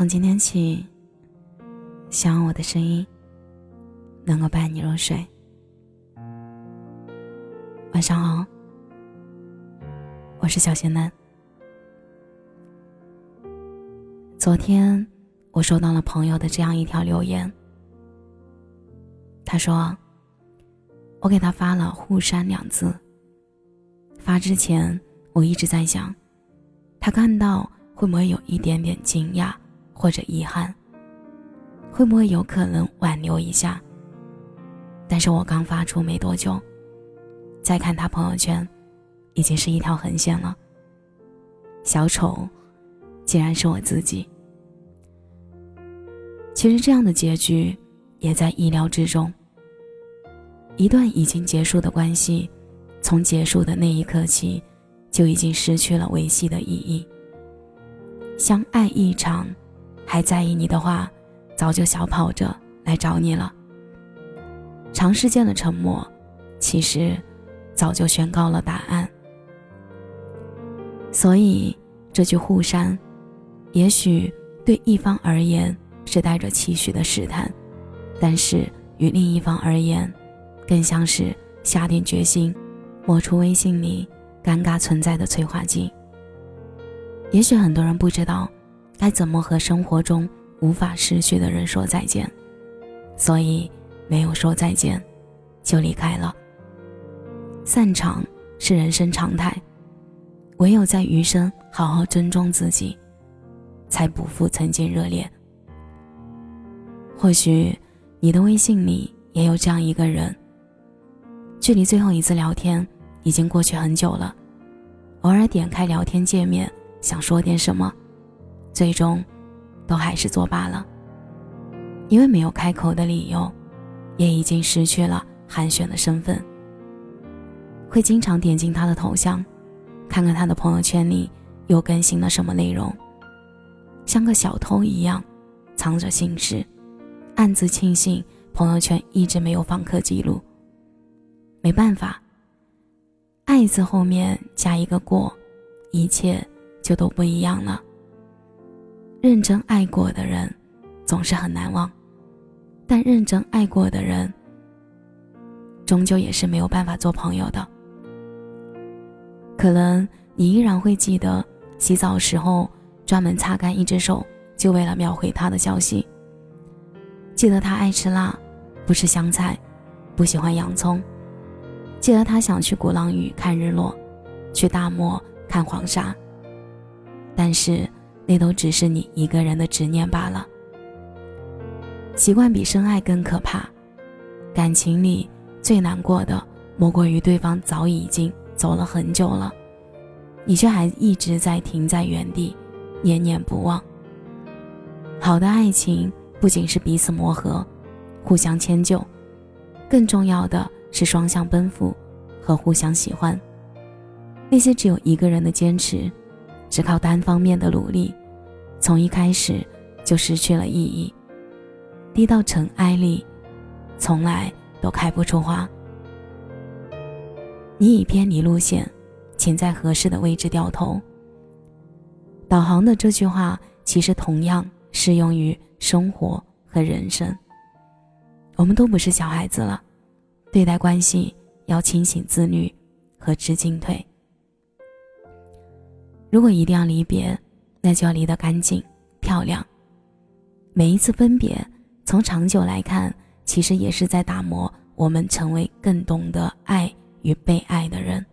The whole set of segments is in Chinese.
从今天起，希望我的声音能够伴你入睡。晚上好，我是小仙男。昨天我收到了朋友的这样一条留言，他说：“我给他发了‘互删’两字。发之前，我一直在想，他看到会不会有一点点惊讶。”或者遗憾，会不会有可能挽留一下？但是我刚发出没多久，再看他朋友圈，已经是一条横线了。小丑，竟然是我自己。其实这样的结局也在意料之中。一段已经结束的关系，从结束的那一刻起，就已经失去了维系的意义。相爱一场。还在意你的话，早就小跑着来找你了。长时间的沉默，其实早就宣告了答案。所以这句互删，也许对一方而言是带着期许的试探，但是与另一方而言，更像是下定决心，抹除微信里尴尬存在的催化剂。也许很多人不知道。该怎么和生活中无法失去的人说再见？所以没有说再见，就离开了。散场是人生常态，唯有在余生好好尊重自己，才不负曾经热烈。或许你的微信里也有这样一个人，距离最后一次聊天已经过去很久了，偶尔点开聊天界面，想说点什么。最终，都还是作罢了。因为没有开口的理由，也已经失去了寒暄的身份。会经常点进他的头像，看看他的朋友圈里又更新了什么内容，像个小偷一样藏着心事，暗自庆幸朋友圈一直没有访客记录。没办法，爱字后面加一个过，一切就都不一样了。认真爱过的人，总是很难忘，但认真爱过的人，终究也是没有办法做朋友的。可能你依然会记得洗澡时候专门擦干一只手，就为了秒回他的消息。记得他爱吃辣，不吃香菜，不喜欢洋葱。记得他想去鼓浪屿看日落，去大漠看黄沙。但是。那都只是你一个人的执念罢了。习惯比深爱更可怕，感情里最难过的莫过于对方早已经走了很久了，你却还一直在停在原地，念念不忘。好的爱情不仅是彼此磨合，互相迁就，更重要的是双向奔赴和互相喜欢。那些只有一个人的坚持，只靠单方面的努力。从一开始就失去了意义，低到尘埃里，从来都开不出花。你已偏离路线，请在合适的位置掉头。导航的这句话其实同样适用于生活和人生。我们都不是小孩子了，对待关系要清醒自律和知进退。如果一定要离别。那就要离得干净、漂亮。每一次分别，从长久来看，其实也是在打磨我们成为更懂得爱与被爱的人。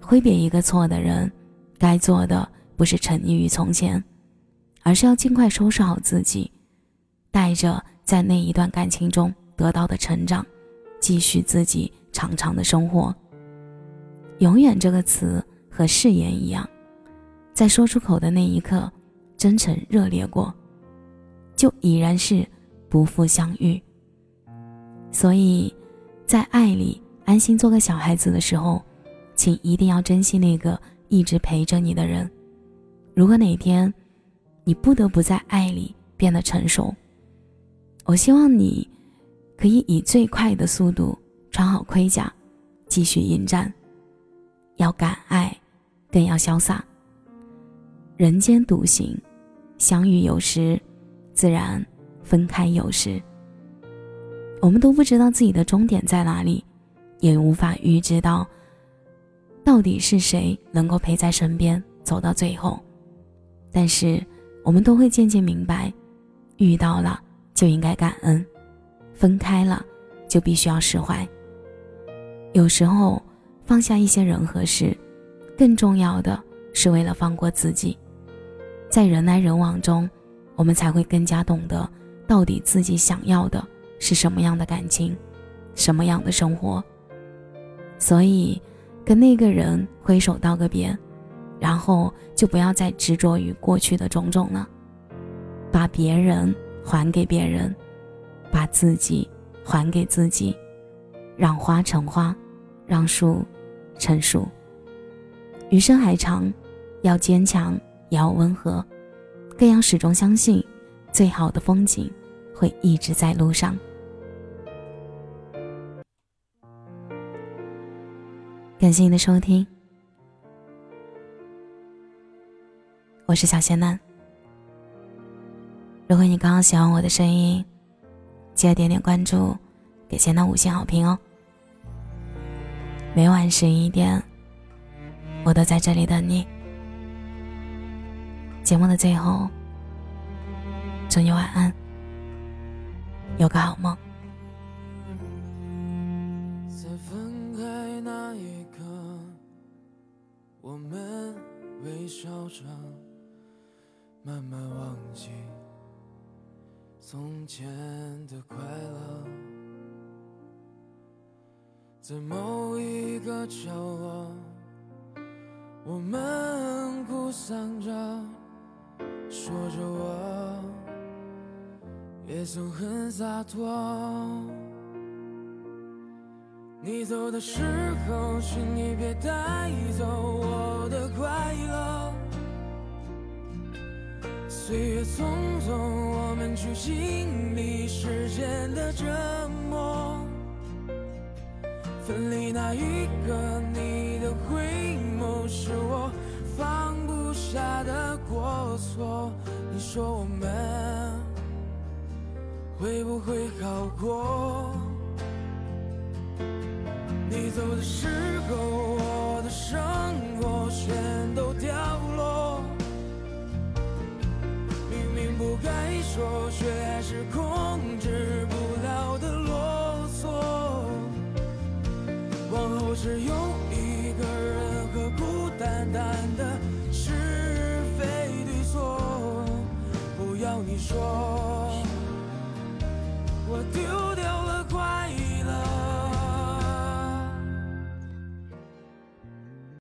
挥别一个错的人，该做的不是沉溺于从前，而是要尽快收拾好自己，带着在那一段感情中得到的成长，继续自己长长的生活。永远这个词和誓言一样。在说出口的那一刻，真诚热烈过，就已然是不负相遇。所以，在爱里安心做个小孩子的时候，请一定要珍惜那个一直陪着你的人。如果哪天你不得不在爱里变得成熟，我希望你可以以最快的速度穿好盔甲，继续迎战。要敢爱，更要潇洒。人间独行，相遇有时，自然分开有时。我们都不知道自己的终点在哪里，也无法预知到到底是谁能够陪在身边走到最后。但是，我们都会渐渐明白，遇到了就应该感恩，分开了就必须要释怀。有时候，放下一些人和事，更重要的是为了放过自己。在人来人往中，我们才会更加懂得到底自己想要的。是什么样的感情，什么样的生活？所以，跟那个人挥手道个别，然后就不要再执着于过去的种种了，把别人还给别人，把自己还给自己，让花成花，让树成树。余生还长，要坚强，也要温和，更要始终相信，最好的风景会一直在路上。感谢你的收听，我是小仙男。如果你刚刚喜欢我的声音，记得点点关注，给仙男五星好评哦。每晚十一点，我都在这里等你。节目的最后，祝你晚安，有个好梦。在分开那一刻，我们微笑着，慢慢忘记从前的快乐，在某一个角落，我们哭丧着，说着我也曾很洒脱。你走的时候，请你别带走我的快乐。岁月匆匆，我们去经历时间的折磨。分离那一刻，你错。你说我们会不会好过？你走的时候，我的生活全都掉落。明明不该说，却还是控制不了的啰嗦。往后只有